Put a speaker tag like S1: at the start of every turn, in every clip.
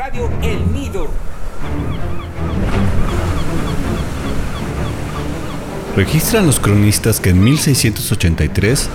S1: Radio El Nido.
S2: Registran los cronistas que en 1683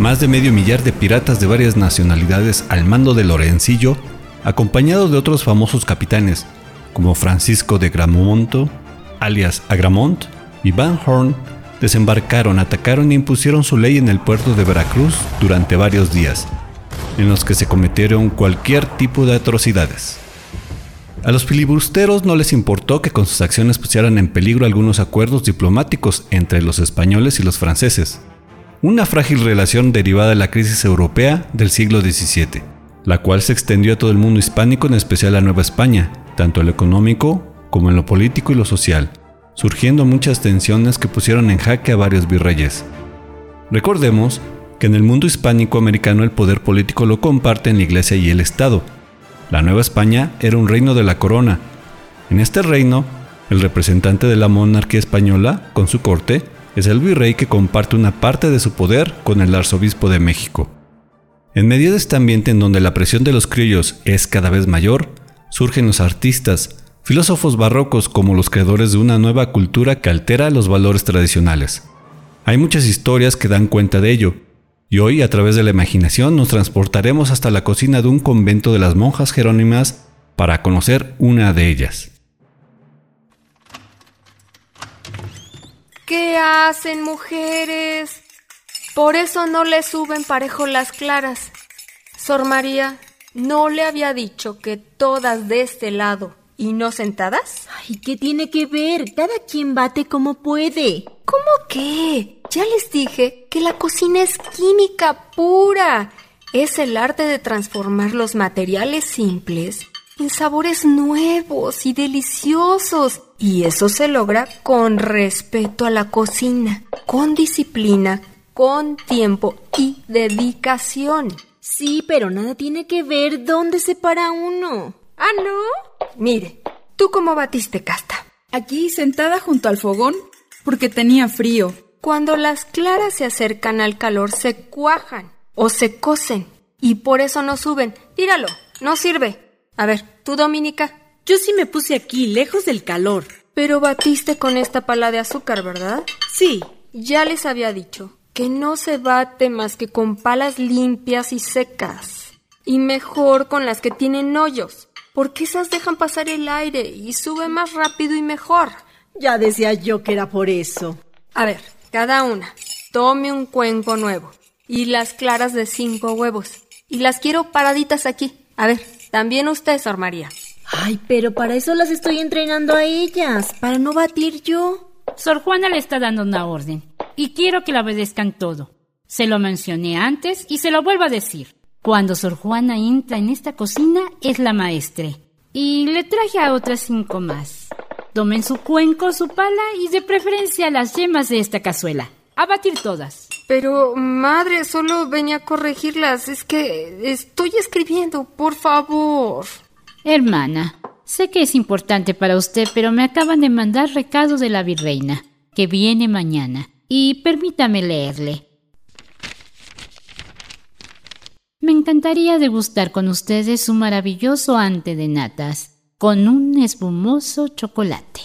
S2: más de medio millar de piratas de varias nacionalidades al mando de Lorencillo, acompañado de otros famosos capitanes como Francisco de Gramonto, alias Agramont, y Van Horn, desembarcaron, atacaron e impusieron su ley en el puerto de Veracruz durante varios días, en los que se cometieron cualquier tipo de atrocidades. A los filibusteros no les importó que con sus acciones pusieran en peligro algunos acuerdos diplomáticos entre los españoles y los franceses, una frágil relación derivada de la crisis europea del siglo XVII, la cual se extendió a todo el mundo hispánico, en especial a Nueva España, tanto en lo económico como en lo político y lo social, surgiendo muchas tensiones que pusieron en jaque a varios virreyes. Recordemos que en el mundo hispánico americano el poder político lo comparten la Iglesia y el Estado, la Nueva España era un reino de la corona. En este reino, el representante de la monarquía española, con su corte, es el virrey que comparte una parte de su poder con el arzobispo de México. En medio de este ambiente en donde la presión de los criollos es cada vez mayor, surgen los artistas, filósofos barrocos como los creadores de una nueva cultura que altera los valores tradicionales. Hay muchas historias que dan cuenta de ello, y hoy, a través de la imaginación, nos transportaremos hasta la cocina de un convento de las monjas jerónimas para conocer una de ellas.
S3: ¿Qué hacen, mujeres? Por eso no le suben parejo las claras. Sor María, ¿no le había dicho que todas de este lado y no sentadas?
S4: Ay, ¿qué tiene que ver? Cada quien bate como puede.
S3: ¿Cómo qué? Ya les dije que la cocina es química pura. Es el arte de transformar los materiales simples en sabores nuevos y deliciosos. Y eso se logra con respeto a la cocina, con disciplina, con tiempo y dedicación.
S4: Sí, pero nada tiene que ver dónde se para uno.
S3: Ah, ¿no? Mire, ¿tú cómo batiste casta?
S5: Aquí sentada junto al fogón porque tenía frío.
S3: Cuando las claras se acercan al calor se cuajan o se cocen y por eso no suben. Tíralo, no sirve. A ver, tú Dominica.
S4: Yo sí me puse aquí, lejos del calor.
S3: Pero batiste con esta pala de azúcar, ¿verdad?
S4: Sí.
S3: Ya les había dicho que no se bate más que con palas limpias y secas. Y mejor con las que tienen hoyos, porque esas dejan pasar el aire y sube más rápido y mejor.
S4: Ya decía yo que era por eso.
S3: A ver, cada una. Tome un cuenco nuevo. Y las claras de cinco huevos. Y las quiero paraditas aquí. A ver, también usted, Sor María.
S4: Ay, pero para eso las estoy entrenando a ellas, para no batir yo.
S6: Sor Juana le está dando una orden. Y quiero que la obedezcan todo. Se lo mencioné antes y se lo vuelvo a decir. Cuando Sor Juana entra en esta cocina es la maestre. Y le traje a otras cinco más. Tomen su cuenco, su pala y de preferencia las yemas de esta cazuela. A batir todas.
S3: Pero, madre, solo venía a corregirlas. Es que estoy escribiendo, por favor.
S6: Hermana, sé que es importante para usted, pero me acaban de mandar recado de la virreina, que viene mañana. Y permítame leerle. Me encantaría degustar con ustedes su maravilloso ante de natas con un espumoso chocolate.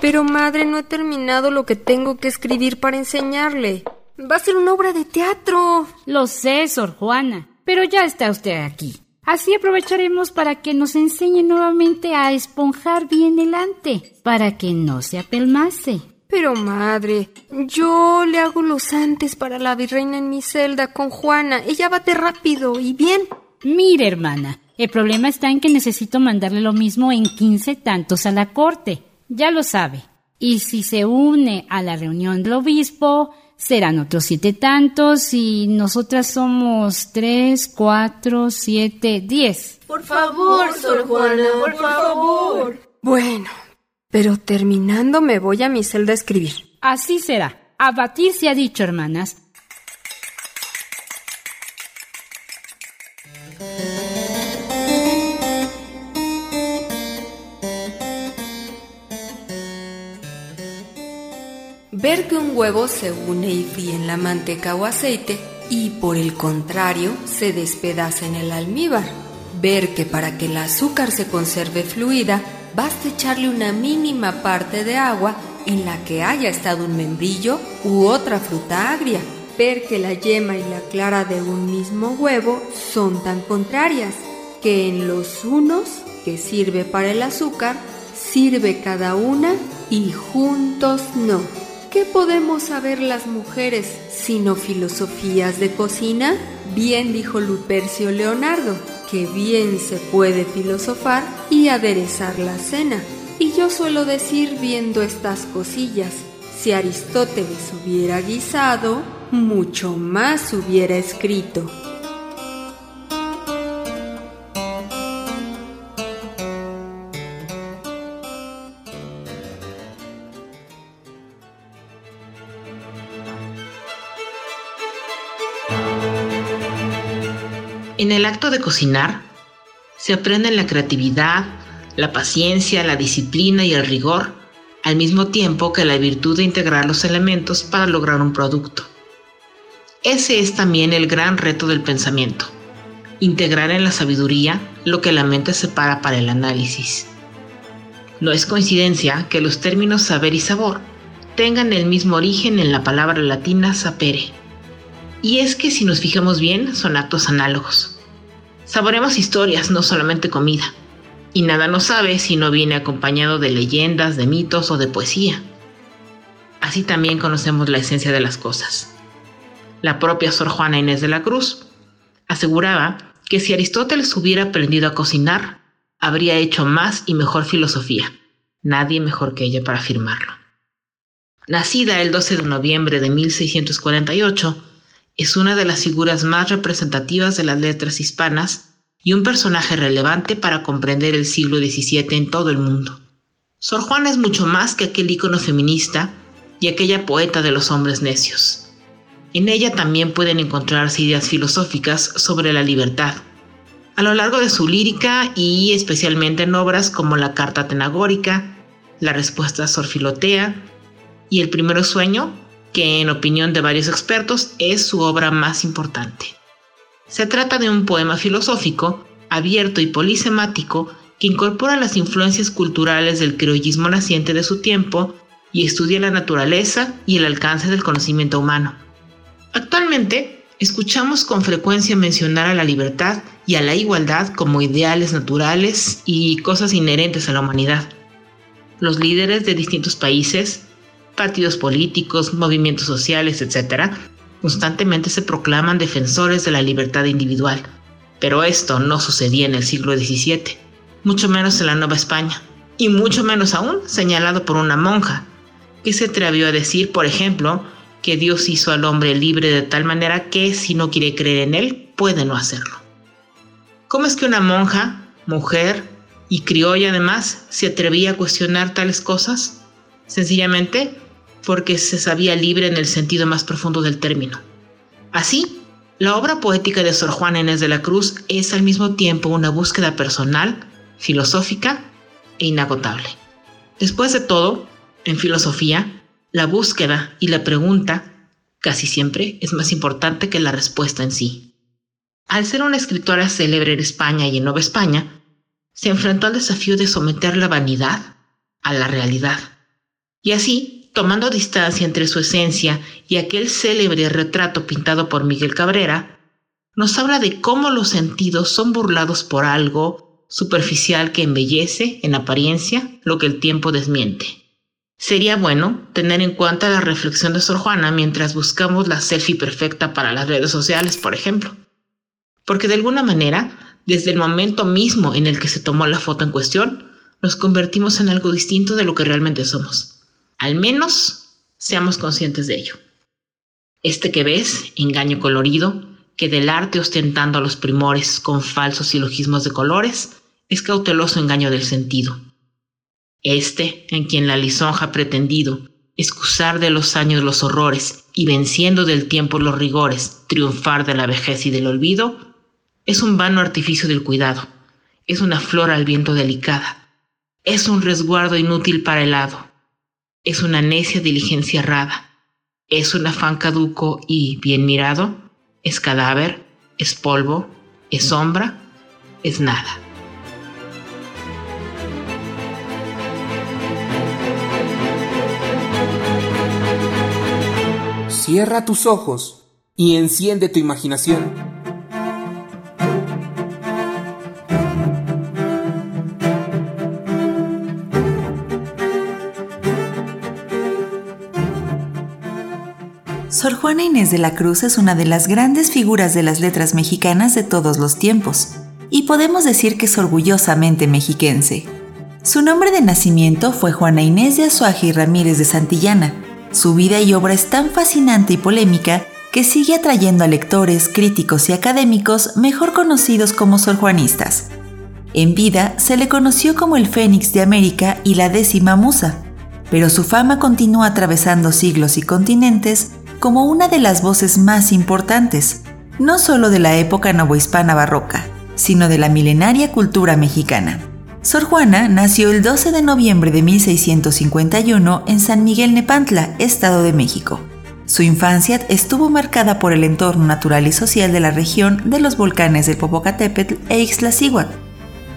S3: Pero madre, no he terminado lo que tengo que escribir para enseñarle. Va a ser una obra de teatro.
S6: Lo sé, Sor Juana, pero ya está usted aquí. Así aprovecharemos para que nos enseñe nuevamente a esponjar bien el ante, para que no se apelmase.
S3: Pero madre, yo le hago los antes para la virreina en mi celda con Juana. Ella bate rápido y bien.
S6: Mire, hermana, el problema está en que necesito mandarle lo mismo en 15 tantos a la corte. Ya lo sabe. Y si se une a la reunión del obispo, serán otros siete tantos y nosotras somos tres, cuatro, siete, diez.
S4: Por favor, Sor Juana, por favor.
S3: Bueno, pero terminando me voy a mi celda a escribir.
S6: Así será. A batir se ha dicho, hermanas.
S3: Ver que un huevo se une y fríe en la manteca o aceite y por el contrario se despedaza en el almíbar. ver que para que el azúcar se conserve fluida, basta echarle una mínima parte de agua en la que haya estado un membrillo u otra fruta agria. Ver que la yema y la clara de un mismo huevo son tan contrarias, que en los unos, que sirve para el azúcar, sirve cada una y juntos no. ¿Qué podemos saber las mujeres sino filosofías de cocina? Bien dijo Lupercio Leonardo, que bien se puede filosofar y aderezar la cena. Y yo suelo decir viendo estas cosillas, si Aristóteles hubiera guisado, mucho más hubiera escrito.
S1: En el acto de cocinar se aprenden la creatividad, la paciencia, la disciplina y el rigor, al mismo tiempo que la virtud de integrar los elementos para lograr un producto. Ese es también el gran reto del pensamiento, integrar en la sabiduría lo que la mente separa para el análisis. No es coincidencia que los términos saber y sabor tengan el mismo origen en la palabra latina sapere. Y es que si nos fijamos bien, son actos análogos. Saboremos historias, no solamente comida. Y nada nos sabe si no viene acompañado de leyendas, de mitos o de poesía. Así también conocemos la esencia de las cosas. La propia Sor Juana Inés de la Cruz aseguraba que si Aristóteles hubiera aprendido a cocinar, habría hecho más y mejor filosofía. Nadie mejor que ella para afirmarlo. Nacida el 12 de noviembre de 1648, es una de las figuras más representativas de las letras hispanas y un personaje relevante para comprender el siglo XVII en todo el mundo. Sor Juana es mucho más que aquel ícono feminista y aquella poeta de los hombres necios. En ella también pueden encontrarse ideas filosóficas sobre la libertad. A lo largo de su lírica y especialmente en obras como la Carta Tenagórica, la Respuesta a Sor Filotea y El Primero Sueño, que en opinión de varios expertos es su obra más importante. Se trata de un poema filosófico, abierto y polisemático, que incorpora las influencias culturales del criollismo naciente de su tiempo y estudia la naturaleza y el alcance del conocimiento humano. Actualmente, escuchamos con frecuencia mencionar a la libertad y a la igualdad como ideales naturales y cosas inherentes a la humanidad. Los líderes de distintos países, partidos políticos, movimientos sociales, etc., constantemente se proclaman defensores de la libertad individual. Pero esto no sucedía en el siglo XVII, mucho menos en la Nueva España, y mucho menos aún señalado por una monja, que se atrevió a decir, por ejemplo, que Dios hizo al hombre libre de tal manera que si no quiere creer en él, puede no hacerlo. ¿Cómo es que una monja, mujer y criolla además se atrevía a cuestionar tales cosas? Sencillamente porque se sabía libre en el sentido más profundo del término. Así, la obra poética de Sor Juana Inés de la Cruz es al mismo tiempo una búsqueda personal, filosófica e inagotable. Después de todo, en filosofía, la búsqueda y la pregunta casi siempre es más importante que la respuesta en sí. Al ser una escritora célebre en España y en Nueva España, se enfrentó al desafío de someter la vanidad a la realidad. Y así tomando distancia entre su esencia y aquel célebre retrato pintado por Miguel Cabrera, nos habla de cómo los sentidos son burlados por algo superficial que embellece, en apariencia, lo que el tiempo desmiente. Sería bueno tener en cuenta la reflexión de Sor Juana mientras buscamos la selfie perfecta para las redes sociales, por ejemplo. Porque de alguna manera, desde el momento mismo en el que se tomó la foto en cuestión, nos convertimos en algo distinto de lo que realmente somos. Al menos seamos conscientes de ello. Este que ves, engaño colorido, que del arte ostentando a los primores con falsos silogismos de colores, es cauteloso engaño del sentido. Este, en quien la lisonja ha pretendido, excusar de los años los horrores y venciendo del tiempo los rigores, triunfar de la vejez y del olvido, es un vano artificio del cuidado, es una flor al viento delicada, es un resguardo inútil para el hado, es una necia diligencia errada, es un afán caduco y bien mirado, es cadáver, es polvo, es sombra, es nada.
S7: Cierra tus ojos y enciende tu imaginación.
S8: Sor Juana Inés de la Cruz es una de las grandes figuras de las letras mexicanas de todos los tiempos, y podemos decir que es orgullosamente mexiquense. Su nombre de nacimiento fue Juana Inés de Azuaje y Ramírez de Santillana, su vida y obra es tan fascinante y polémica que sigue atrayendo a lectores, críticos y académicos mejor conocidos como sorjuanistas. En vida se le conoció como el Fénix de América y la décima musa, pero su fama continúa atravesando siglos y continentes como una de las voces más importantes, no solo de la época novohispana barroca, sino de la milenaria cultura mexicana. Sor Juana nació el 12 de noviembre de 1651 en San Miguel Nepantla, Estado de México. Su infancia estuvo marcada por el entorno natural y social de la región de los volcanes del Popocatépetl e Ixtlacíhuatl.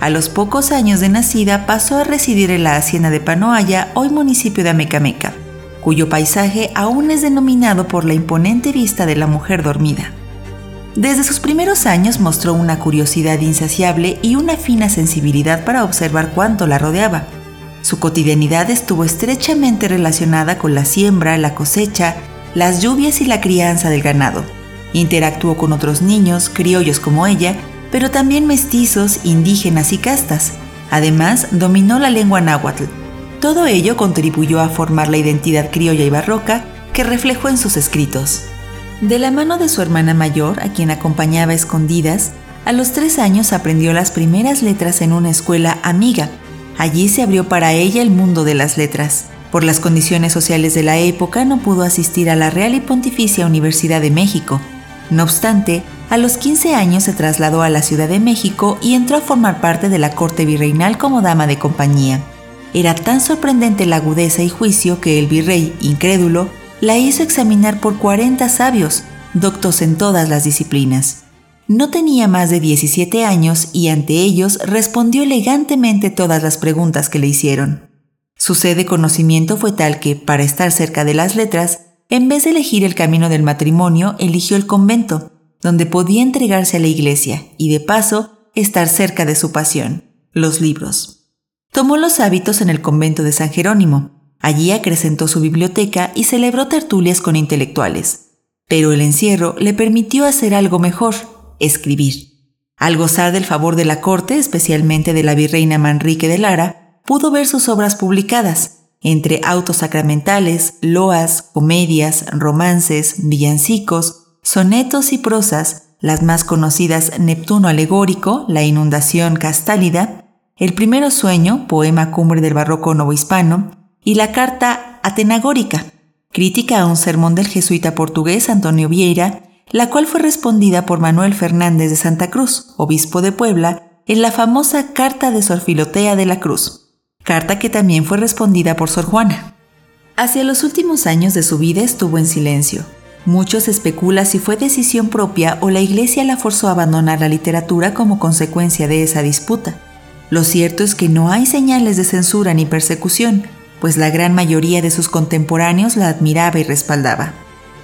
S8: A los pocos años de nacida pasó a residir en la hacienda de Panoaya, hoy municipio de Amecameca, cuyo paisaje aún es denominado por la imponente vista de la mujer dormida. Desde sus primeros años mostró una curiosidad insaciable y una fina sensibilidad para observar cuánto la rodeaba. Su cotidianidad estuvo estrechamente relacionada con la siembra, la cosecha, las lluvias y la crianza del ganado. Interactuó con otros niños, criollos como ella, pero también mestizos, indígenas y castas. Además, dominó la lengua náhuatl. Todo ello contribuyó a formar la identidad criolla y barroca que reflejó en sus escritos. De la mano de su hermana mayor, a quien acompañaba escondidas, a los tres años aprendió las primeras letras en una escuela amiga. Allí se abrió para ella el mundo de las letras. Por las condiciones sociales de la época no pudo asistir a la Real y Pontificia Universidad de México. No obstante, a los 15 años se trasladó a la Ciudad de México y entró a formar parte de la corte virreinal como dama de compañía. Era tan sorprendente la agudeza y juicio que el virrey, incrédulo, la hizo examinar por 40 sabios, doctos en todas las disciplinas. No tenía más de 17 años y ante ellos respondió elegantemente todas las preguntas que le hicieron. Su sed de conocimiento fue tal que, para estar cerca de las letras, en vez de elegir el camino del matrimonio, eligió el convento, donde podía entregarse a la iglesia y, de paso, estar cerca de su pasión, los libros. Tomó los hábitos en el convento de San Jerónimo, Allí acrecentó su biblioteca y celebró tertulias con intelectuales. Pero el encierro le permitió hacer algo mejor, escribir. Al gozar del favor de la corte, especialmente de la virreina Manrique de Lara, pudo ver sus obras publicadas, entre autos sacramentales, loas, comedias, romances, villancicos, sonetos y prosas, las más conocidas Neptuno alegórico, La inundación castálida, El primero sueño, poema cumbre del barroco novohispano, y la carta Atenagórica, crítica a un sermón del jesuita portugués Antonio Vieira, la cual fue respondida por Manuel Fernández de Santa Cruz, obispo de Puebla, en la famosa Carta de Sor Filotea de la Cruz, carta que también fue respondida por Sor Juana. Hacia los últimos años de su vida estuvo en silencio. Muchos especula si fue decisión propia o la Iglesia la forzó a abandonar la literatura como consecuencia de esa disputa. Lo cierto es que no hay señales de censura ni persecución, pues la gran mayoría de sus contemporáneos la admiraba y respaldaba.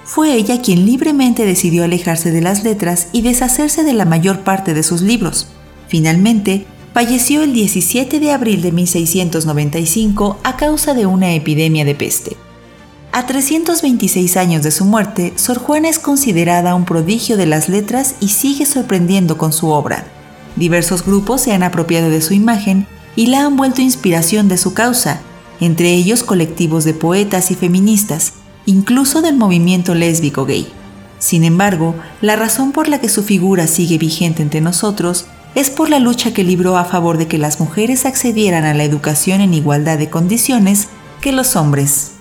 S8: Fue ella quien libremente decidió alejarse de las letras y deshacerse de la mayor parte de sus libros. Finalmente, falleció el 17 de abril de 1695 a causa de una epidemia de peste. A 326 años de su muerte, Sor Juana es considerada un prodigio de las letras y sigue sorprendiendo con su obra. Diversos grupos se han apropiado de su imagen y la han vuelto inspiración de su causa, entre ellos colectivos de poetas y feministas, incluso del movimiento lésbico gay. Sin embargo, la razón por la que su figura sigue vigente entre nosotros es por la lucha que libró a favor de que las mujeres accedieran a la educación en igualdad de condiciones que los hombres.